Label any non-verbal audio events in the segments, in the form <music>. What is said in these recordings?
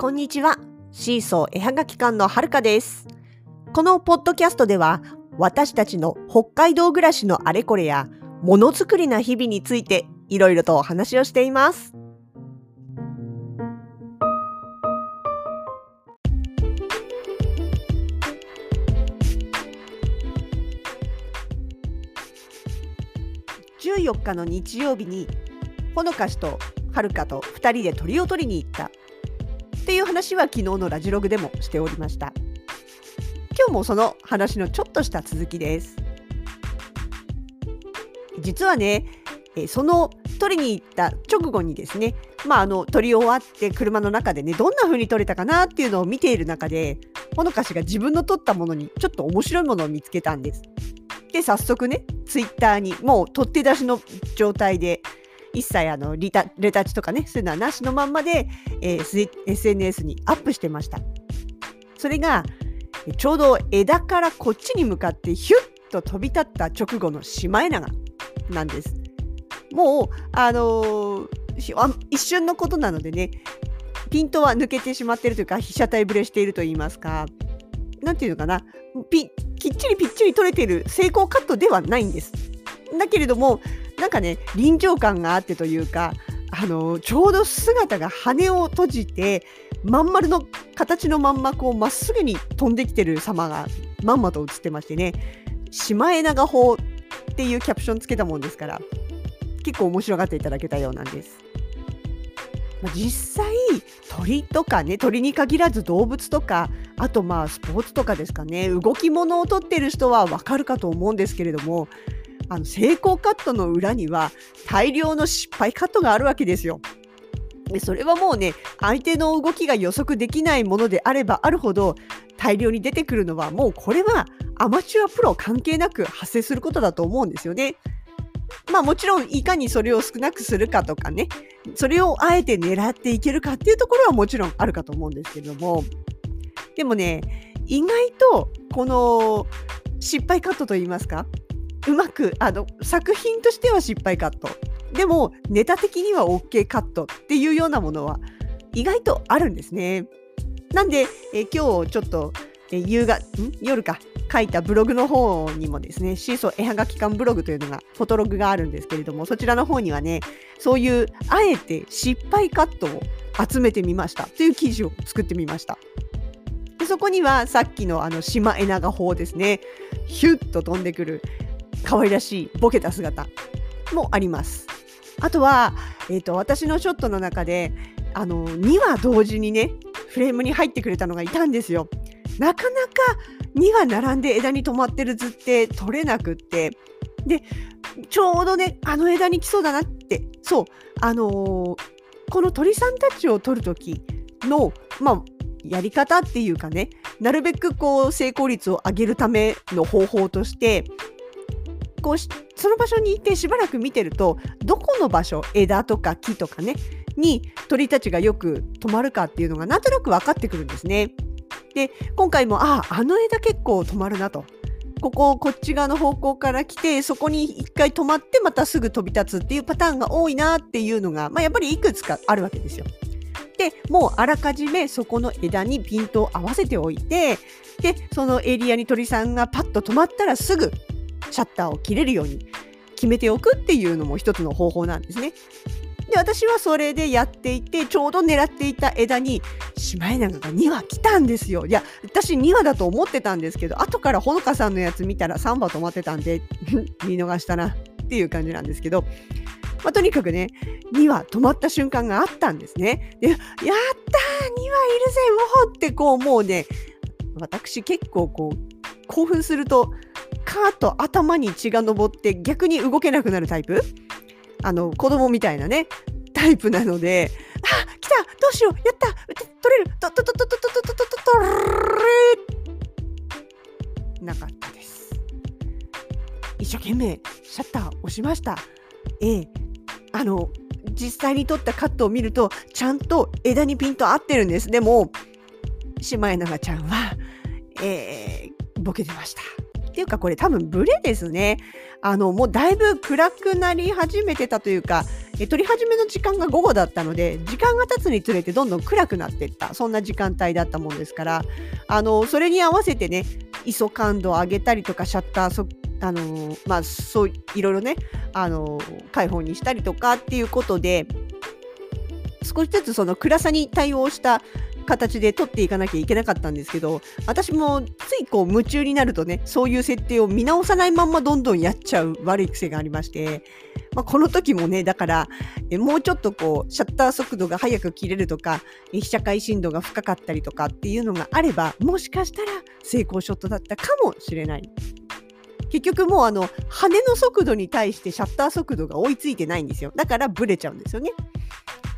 こんにちは。シーソー絵はがき館のはるかです。このポッドキャストでは、私たちの北海道暮らしのあれこれや、ものづくりな日々について、いろいろとお話をしています。14日の日曜日に、ほのかしとはるかと2人で鳥を取りに行ったっていう話は昨日のラジログでもしておりました。今日もその話のちょっとした続きです。実はねえその取りに行った直後にですねまああの取り終わって車の中でねどんな風に取れたかなっていうのを見ている中でほのかしが自分の取ったものにちょっと面白いものを見つけたんです。で早速ねツイッターにもう取って出しの状態で一切あのリタレタッチとかねそういうのはなしのまんまで、えー、SNS にアップしてました。それがちょうど枝からこっちに向かってヒュッと飛び立った直後のシマエナガなんです。もうあのー、一瞬のことなのでねピントは抜けてしまっているというか被写体ぶれしていると言いますか何ていうのかなきっちりぴっちり取れている成功カットではないんです。だけれどもなんかね臨場感があってというかあのちょうど姿が羽を閉じてまん丸の形のまんまこうまっすぐに飛んできてる様がまんまと映ってましてねシマエナガ法っていうキャプションつけたもんですから結構面白がっていただけたようなんです。ま、実際鳥とかね鳥に限らず動物とかあとまあスポーツとかですかね動き物をとってる人はわかるかと思うんですけれどもあの成功カットの裏には大量の失敗カットがあるわけですよ。でそれはもうね相手の動きが予測できないものであればあるほど大量に出てくるのはもうこれはアマチュアプロ関係なく発生することだと思うんですよね。まあもちろんいかにそれを少なくするかとかねそれをあえて狙っていけるかっていうところはもちろんあるかと思うんですけどもでもね意外とこの失敗カットといいますかうまくあの作品としては失敗カット。でもネタ的には OK カットっていうようなものは意外とあるんですね。なんでえ今日ちょっとえ夕方夜か。書いたブログの方にもですねシーソー絵はがき館ブログというのがフォトログがあるんですけれどもそちらの方にはねそういうあえて失敗カットを集めてみました。という記事を作ってみました。でそこにはさっきのあのシマエナガ法ですね。ヒュッと飛んでくる。可愛らしいボケた姿もあります。あとは、えーと、私のショットの中であの2羽同時にねフレームに入ってくれたのがいたんですよ。なかなか2羽並んで枝に止まってる図って取れなくってでちょうどねあの枝に来そうだなってそうあのー、この鳥さんたちを取る時のまあやり方っていうかねなるべくこう成功率を上げるための方法としてこうその場所にいてしばらく見てるとどこの場所枝とか木とかねに鳥たちがよく止まるかっていうのがなんとなく分かってくるんですね。で今回もあああの枝結構止まるなと。こここっち側の方向から来てそこに一回止まってまたすぐ飛び立つっていうパターンが多いなっていうのが、まあ、やっぱりいくつかあるわけですよ。でもうあらかじめそこの枝にピントを合わせておいてでそのエリアに鳥さんがパッと止まったらすぐシャッターを切れるように決めておくっていうのも一つの方法なんですね。で私はそれでやっていてちょうど狙っていた枝にシマエナガが2羽来たんですよ。いや私2羽だと思ってたんですけど後からほのかさんのやつ見たら3羽止まってたんで <laughs> 見逃したなっていう感じなんですけど、まあ、とにかくね2羽止まった瞬間があったんですね。でやったー2羽いるぜウォホってこうもうね私結構こう興奮するとカーッと頭に血が上って逆に動けなくなるタイプ？あの子供みたいなねタイプなのであ来た！どうしよう！やった！取れる！ととととととととととなかったです一生懸命シャッター押しましたええあの実際に撮ったカットを見るとちゃんと枝にピント合ってるんですでもシマエナガちゃんはえー、ボケてましたていうかこれ多分ブレですね。あのもうだいぶ暗くなり始めてたというかえ撮り始めの時間が午後だったので時間が経つにつれてどんどん暗くなっていったそんな時間帯だったもんですからあのそれに合わせてね ISO 感度を上げたりとかシャッターそあのまあそういろいろねあの開放にしたりとかっていうことで少しずつその暗さに対応した形で撮っていかなきゃいけなかったんですけど私もついこう夢中になるとねそういう設定を見直さないまんまどんどんやっちゃう悪い癖がありまして、まあ、この時もねだからもうちょっとこうシャッター速度が速く切れるとか被写界深度が深かったりとかっていうのがあればもしかしたら成功ショットだったかもしれない。結局もうあの羽の速度に対してシャッター速度が追いついてないんですよだからブレちゃうんですよね。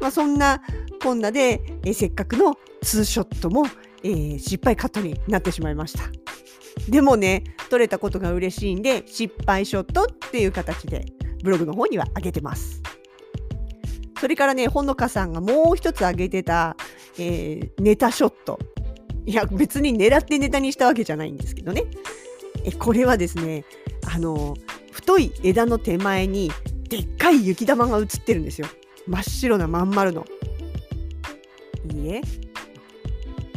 まあ、そんなこんなで、えせっかくのツーショットも、えー、失敗カットになってしまいました。でもね、撮れたことが嬉しいんで、失敗ショットっていう形でブログの方には上げてます。それからね、ほのかさんがもう一つ上げてた、えー、ネタショット。いや、別に狙ってネタにしたわけじゃないんですけどね。えこれはですね、あの、太い枝の手前にでっかい雪玉が映ってるんですよ。真っ白なまん丸の。いいえ、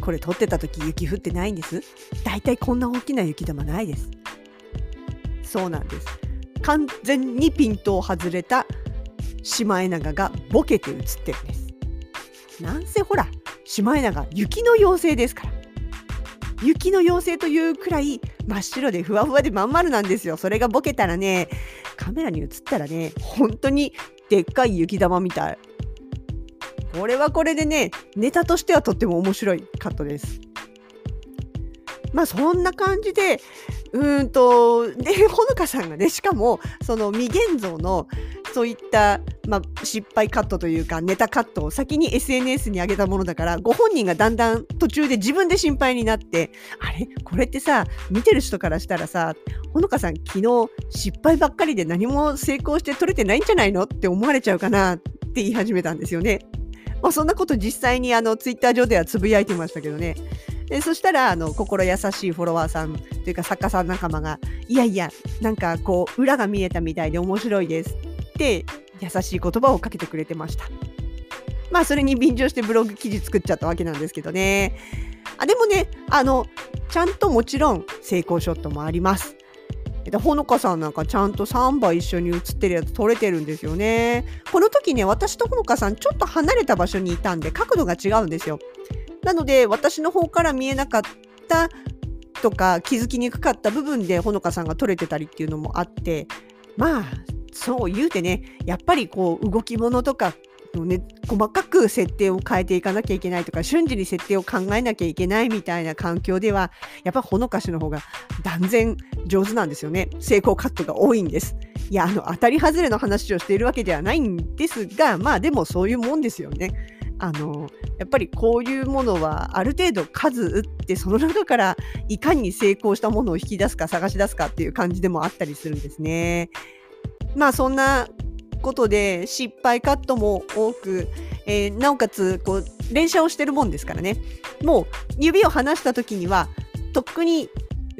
これ撮ってた時雪降ってないんです。だいたいこんな大きな雪玉ないです。そうなんです。完全にピントを外れたシマエナガがボケて映ってるんです。なんせほら、シマエナガ雪の妖精ですから。雪の妖精というくらい真っ白でふわふわでまん丸なんですよ。それがボケたらね、カメラに映ったらね、本当にでっかい雪玉みたい。これはこれでね、ネタとしてはとっても面白いカットです。まあそんな感じで、うんと、で、ほのかさんがね、しかも、その未現像の、そういった、まあ、失敗カットというか、ネタカットを先に SNS に上げたものだから、ご本人がだんだん途中で自分で心配になって、あれ？これってさ、見てる人からしたらさ、ほのかさん昨日失敗ばっかりで何も成功して撮れてないんじゃないの？って思われちゃうかなって言い始めたんですよね。まあ、そんなこと実際にあのツイッター上ではつぶやいてましたけどね。でそしたらあの心優しいフォロワーさんというか作家さん仲間が「いやいやなんかこう裏が見えたみたいで面白いです」って優しい言葉をかけてくれてました。まあそれに便乗してブログ記事作っちゃったわけなんですけどね。あでもねあのちゃんともちろん成功ショットもあります。でほのかさんなんかちゃんと3羽一緒に写ってるやつ撮れてるんですよね。この時ね私とほのかさんちょっと離れた場所にいたんで角度が違うんですよ。なので私の方から見えなかったとか気づきにくかった部分でほのかさんが撮れてたりっていうのもあってまあそう言うてねやっぱりこう動き物とかのね、細かく設定を変えていかなきゃいけないとか瞬時に設定を考えなきゃいけないみたいな環境ではやっぱほのかしの方が断然上手なんですよね。成功カットが多いんです。いやあの当たり外れの話をしているわけではないんですがまあでもそういうもんですよね。あのやっぱりこういうものはある程度数打ってその中からいかに成功したものを引き出すか探し出すかっていう感じでもあったりするんですね。まあそんなことで失敗カットも多く、えー、なおかつこう連射をしてるもんですからねもう指を離した時にはとっくに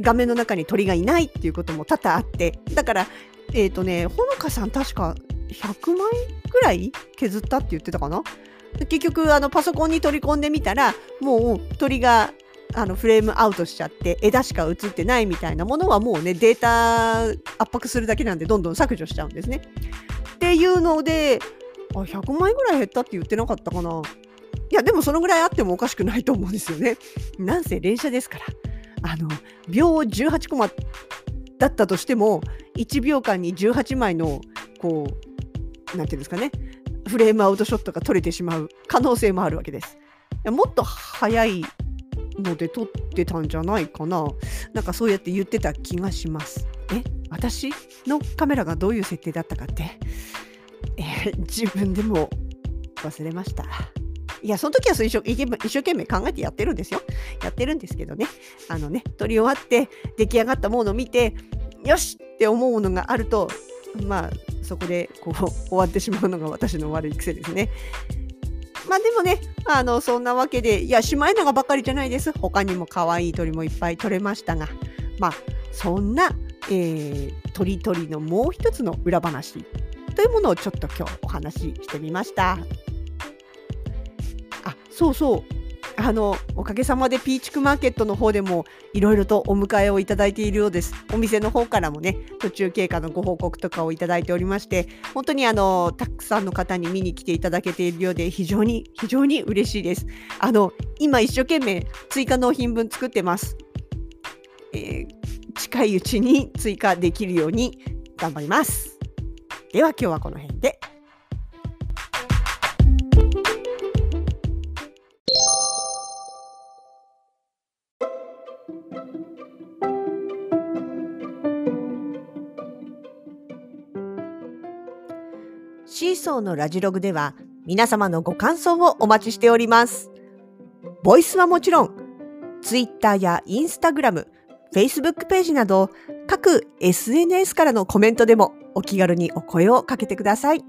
画面の中に鳥がいないっていうことも多々あってだからえっ、ー、とねほのかさん確か100枚ぐらい削ったって言ってたかな？結局あのパソコンに取り込んでみたらもう鳥があのフレームアウトしちゃって枝しか映ってないみたいなものはもうねデータ圧迫するだけなんでどんどん削除しちゃうんですね。っていうのであ100枚ぐらい減ったって言ってなかったかないやでもそのぐらいあってもおかしくないと思うんですよね。なんせ連射ですからあの秒18コマだったとしても1秒間に18枚のこう何て言うんですかねフレームアウトショットが取れてしまう可能性もあるわけです。もっと早いので撮ってたんじゃないかななんかそうやって言ってた気がします。え私のカメラがどういう設定だったかって、えー、自分でも忘れました。いや、その時は一生一生懸命考えてやってるんですよ。やってるんですけどね。あのね、撮り終わって出来上がったものを見て、よしって思うものがあると、まあ、そこでこう終わってしまうのが私の悪い癖ですね。まあでもね、あの、そんなわけで、いや、シマエナガばっかりじゃないです。他にも可愛い鳥もいっぱい撮れましたが、まあ、そんな、えー、鳥鳥のもう一つの裏話というものをちょっと今日お話ししてみました。あそうそうあのおかげさまでピーチクマーケットの方でもいろいろとお迎えをいただいているようです。お店の方からもね途中経過のご報告とかをいただいておりまして本当にあのたくさんの方に見に来ていただけているようで非常に非常に嬉しいです。あの今一生懸命追加納品分作ってます。えー、近いうちに追加できるように頑張ります。では今日はこの辺で。シーソーのラジログでは皆様のご感想をお待ちしております。ボイスはもちろん、ツイッターやインスタグラム、フェイスブックページなど各 SNS からのコメントでもお気軽にお声をかけてください。